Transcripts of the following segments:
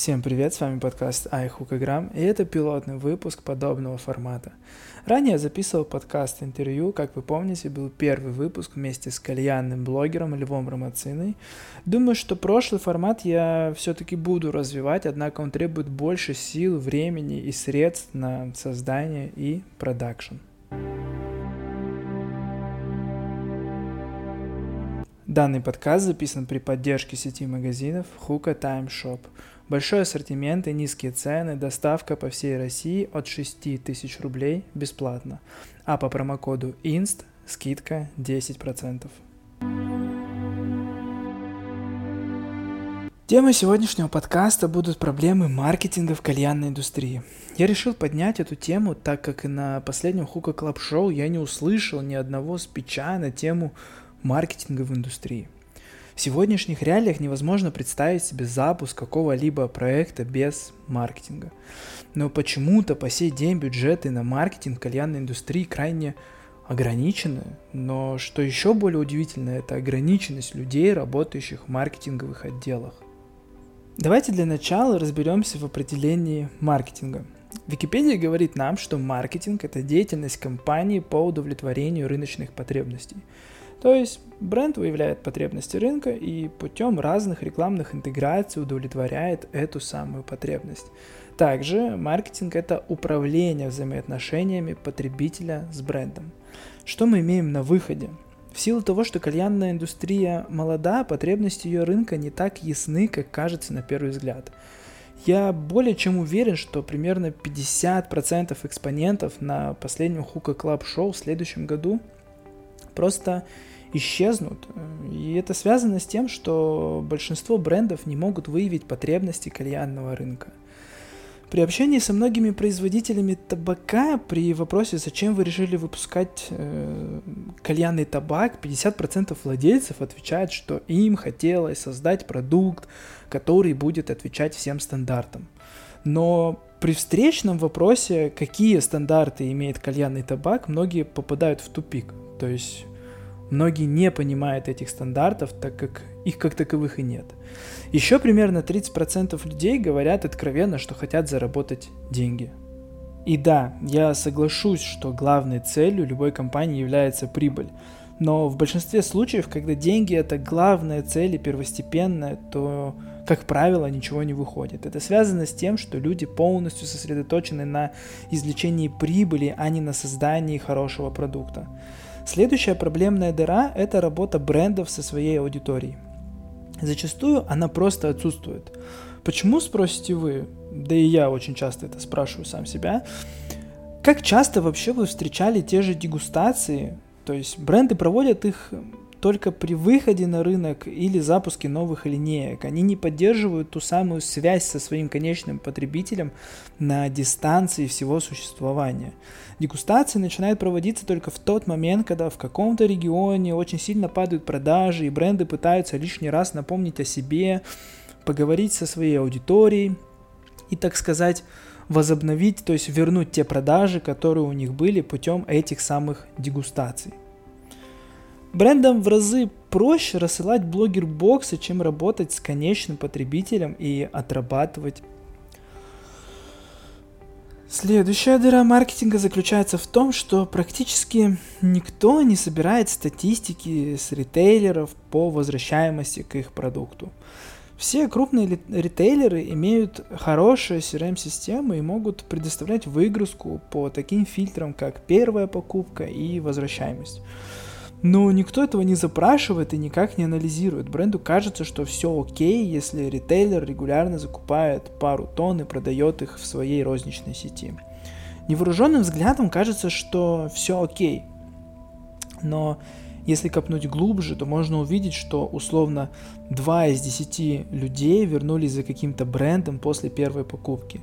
Всем привет, с вами подкаст iHookAgram, и это пилотный выпуск подобного формата. Ранее я записывал подкаст интервью, как вы помните, был первый выпуск вместе с кальянным блогером Львом Ромациной. Думаю, что прошлый формат я все-таки буду развивать, однако он требует больше сил, времени и средств на создание и продакшн. Данный подкаст записан при поддержке сети магазинов Hookah Time Shop. Большой ассортимент и низкие цены, доставка по всей России от 6 тысяч рублей бесплатно, а по промокоду INST скидка 10%. Темой сегодняшнего подкаста будут проблемы маркетинга в кальянной индустрии. Я решил поднять эту тему, так как на последнем Hookah Club Show я не услышал ни одного спича на тему маркетинга в индустрии. В сегодняшних реалиях невозможно представить себе запуск какого-либо проекта без маркетинга. Но почему-то по сей день бюджеты на маркетинг кальянной индустрии крайне ограничены, но что еще более удивительно, это ограниченность людей, работающих в маркетинговых отделах. Давайте для начала разберемся в определении маркетинга. Википедия говорит нам, что маркетинг – это деятельность компании по удовлетворению рыночных потребностей – то есть бренд выявляет потребности рынка и путем разных рекламных интеграций удовлетворяет эту самую потребность. Также маркетинг – это управление взаимоотношениями потребителя с брендом. Что мы имеем на выходе? В силу того, что кальянная индустрия молода, потребности ее рынка не так ясны, как кажется на первый взгляд. Я более чем уверен, что примерно 50% экспонентов на последнем Hookah Club Show в следующем году просто исчезнут. И это связано с тем, что большинство брендов не могут выявить потребности кальянного рынка. При общении со многими производителями табака при вопросе, зачем вы решили выпускать э, кальянный табак, 50% владельцев отвечают, что им хотелось создать продукт, который будет отвечать всем стандартам. Но при встречном вопросе, какие стандарты имеет кальянный табак, многие попадают в тупик. То есть Многие не понимают этих стандартов, так как их как таковых и нет. Еще примерно 30% людей говорят откровенно, что хотят заработать деньги. И да, я соглашусь, что главной целью любой компании является прибыль. Но в большинстве случаев, когда деньги это главная цель и первостепенная, то, как правило, ничего не выходит. Это связано с тем, что люди полностью сосредоточены на извлечении прибыли, а не на создании хорошего продукта. Следующая проблемная дыра – это работа брендов со своей аудиторией. Зачастую она просто отсутствует. Почему, спросите вы, да и я очень часто это спрашиваю сам себя, как часто вообще вы встречали те же дегустации, то есть бренды проводят их только при выходе на рынок или запуске новых линеек. Они не поддерживают ту самую связь со своим конечным потребителем на дистанции всего существования. Дегустации начинают проводиться только в тот момент, когда в каком-то регионе очень сильно падают продажи, и бренды пытаются лишний раз напомнить о себе, поговорить со своей аудиторией и, так сказать, возобновить, то есть вернуть те продажи, которые у них были путем этих самых дегустаций. Брендам в разы проще рассылать блогер-боксы, чем работать с конечным потребителем и отрабатывать Следующая дыра маркетинга заключается в том, что практически никто не собирает статистики с ритейлеров по возвращаемости к их продукту. Все крупные ритейлеры имеют хорошие CRM-системы и могут предоставлять выгрузку по таким фильтрам, как первая покупка и возвращаемость. Но никто этого не запрашивает и никак не анализирует. Бренду кажется, что все окей, если ритейлер регулярно закупает пару тонн и продает их в своей розничной сети. Невооруженным взглядом кажется, что все окей. Но если копнуть глубже, то можно увидеть, что условно 2 из 10 людей вернулись за каким-то брендом после первой покупки.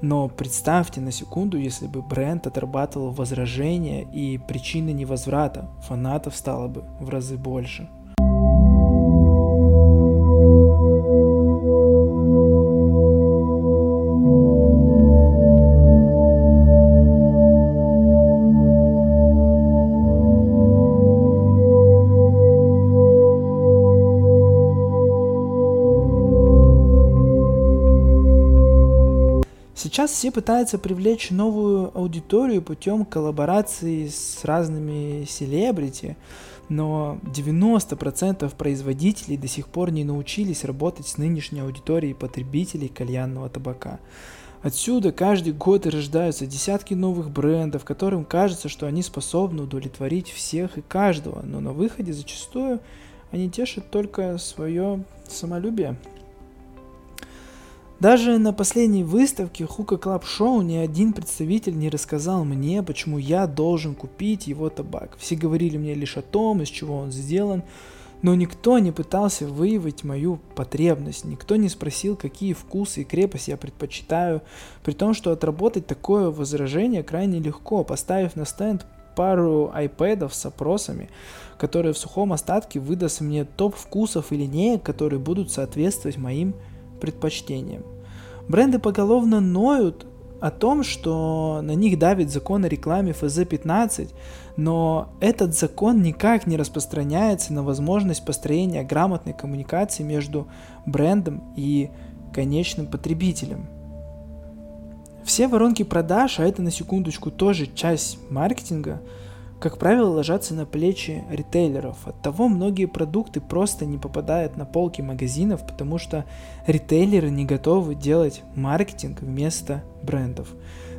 Но представьте на секунду, если бы бренд отрабатывал возражения и причины невозврата, фанатов стало бы в разы больше. Сейчас все пытаются привлечь новую аудиторию путем коллаборации с разными селебрити, но 90% производителей до сих пор не научились работать с нынешней аудиторией потребителей кальянного табака. Отсюда каждый год рождаются десятки новых брендов, которым кажется, что они способны удовлетворить всех и каждого, но на выходе зачастую они тешат только свое самолюбие. Даже на последней выставке Hookah Club Show ни один представитель не рассказал мне, почему я должен купить его табак. Все говорили мне лишь о том, из чего он сделан, но никто не пытался выявить мою потребность, никто не спросил, какие вкусы и крепость я предпочитаю, при том, что отработать такое возражение крайне легко, поставив на стенд пару айпэдов с опросами, которые в сухом остатке выдаст мне топ вкусов и линеек, которые будут соответствовать моим предпочтениям. Бренды поголовно ноют о том, что на них давит закон о рекламе ФЗ-15, но этот закон никак не распространяется на возможность построения грамотной коммуникации между брендом и конечным потребителем. Все воронки продаж, а это на секундочку тоже часть маркетинга – как правило, ложатся на плечи ритейлеров. Оттого многие продукты просто не попадают на полки магазинов, потому что ритейлеры не готовы делать маркетинг вместо брендов.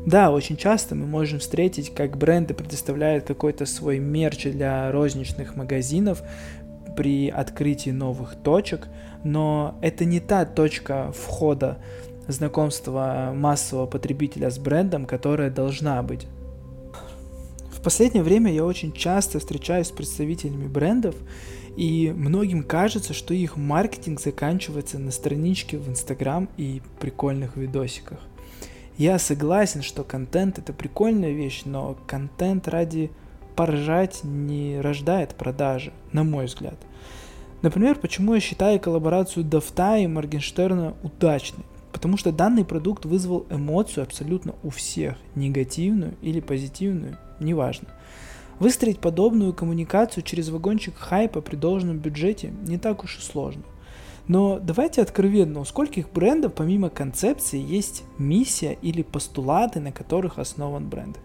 Да, очень часто мы можем встретить, как бренды предоставляют какой-то свой мерч для розничных магазинов при открытии новых точек, но это не та точка входа знакомства массового потребителя с брендом, которая должна быть последнее время я очень часто встречаюсь с представителями брендов, и многим кажется, что их маркетинг заканчивается на страничке в Инстаграм и прикольных видосиках. Я согласен, что контент это прикольная вещь, но контент ради поржать не рождает продажи, на мой взгляд. Например, почему я считаю коллаборацию Дафта и Моргенштерна удачной? Потому что данный продукт вызвал эмоцию абсолютно у всех, негативную или позитивную, неважно. Выстроить подобную коммуникацию через вагончик хайпа при должном бюджете не так уж и сложно. Но давайте откровенно, у скольких брендов помимо концепции есть миссия или постулаты, на которых основан бренд.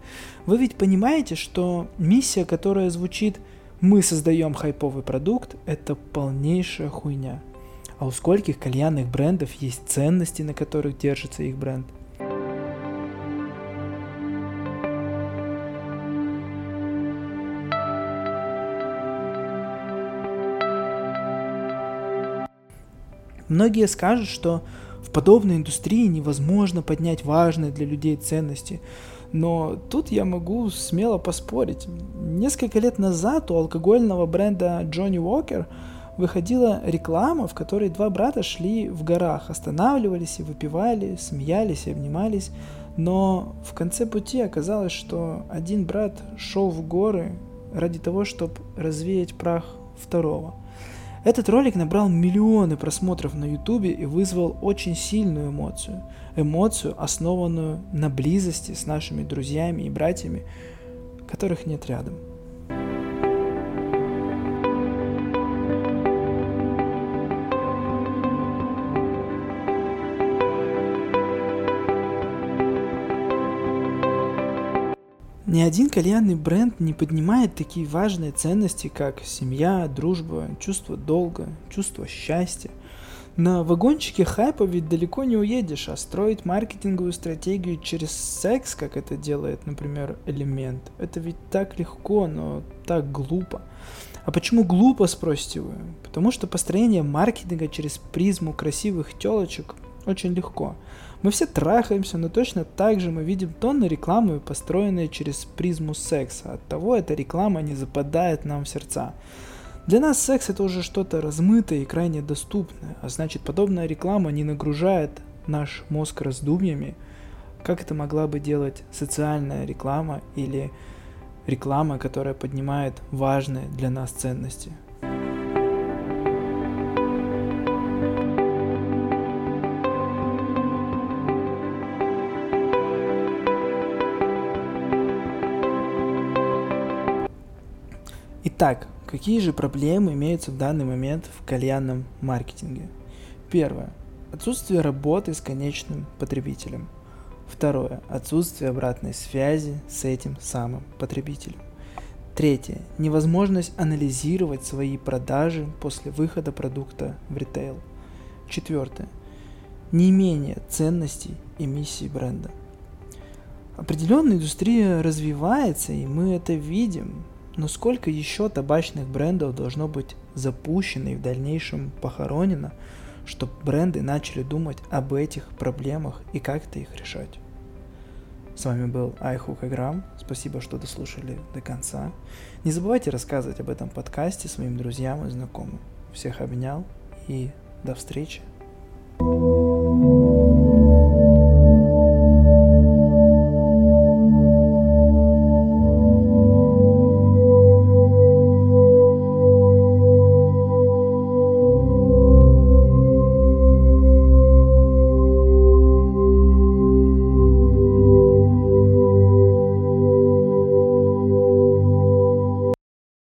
Вы ведь понимаете, что миссия, которая звучит «мы создаем хайповый продукт», это полнейшая хуйня. А у скольких кальянных брендов есть ценности, на которых держится их бренд – Многие скажут, что в подобной индустрии невозможно поднять важные для людей ценности. Но тут я могу смело поспорить. Несколько лет назад у алкогольного бренда Johnny Walker выходила реклама, в которой два брата шли в горах, останавливались и выпивали, смеялись и обнимались. Но в конце пути оказалось, что один брат шел в горы ради того, чтобы развеять прах второго. Этот ролик набрал миллионы просмотров на ютубе и вызвал очень сильную эмоцию. Эмоцию, основанную на близости с нашими друзьями и братьями, которых нет рядом. Ни один кальянный бренд не поднимает такие важные ценности, как семья, дружба, чувство долга, чувство счастья. На вагончике хайпа ведь далеко не уедешь, а строить маркетинговую стратегию через секс, как это делает, например, элемент, это ведь так легко, но так глупо. А почему глупо, спросите вы? Потому что построение маркетинга через призму красивых телочек очень легко. Мы все трахаемся, но точно так же мы видим тонны рекламы, построенные через призму секса. Оттого эта реклама не западает нам в сердца. Для нас секс это уже что-то размытое и крайне доступное, а значит подобная реклама не нагружает наш мозг раздумьями, как это могла бы делать социальная реклама или реклама, которая поднимает важные для нас ценности. Итак, какие же проблемы имеются в данный момент в кальянном маркетинге? Первое. Отсутствие работы с конечным потребителем. Второе. Отсутствие обратной связи с этим самым потребителем. Третье. Невозможность анализировать свои продажи после выхода продукта в ритейл. Четвертое. Неимение ценностей и миссии бренда. Определенная индустрия развивается, и мы это видим, но сколько еще табачных брендов должно быть запущено и в дальнейшем похоронено, чтобы бренды начали думать об этих проблемах и как-то их решать. С вами был Айхук Играм. Спасибо, что дослушали до конца. Не забывайте рассказывать об этом подкасте своим друзьям и знакомым. Всех обнял и до встречи. thank you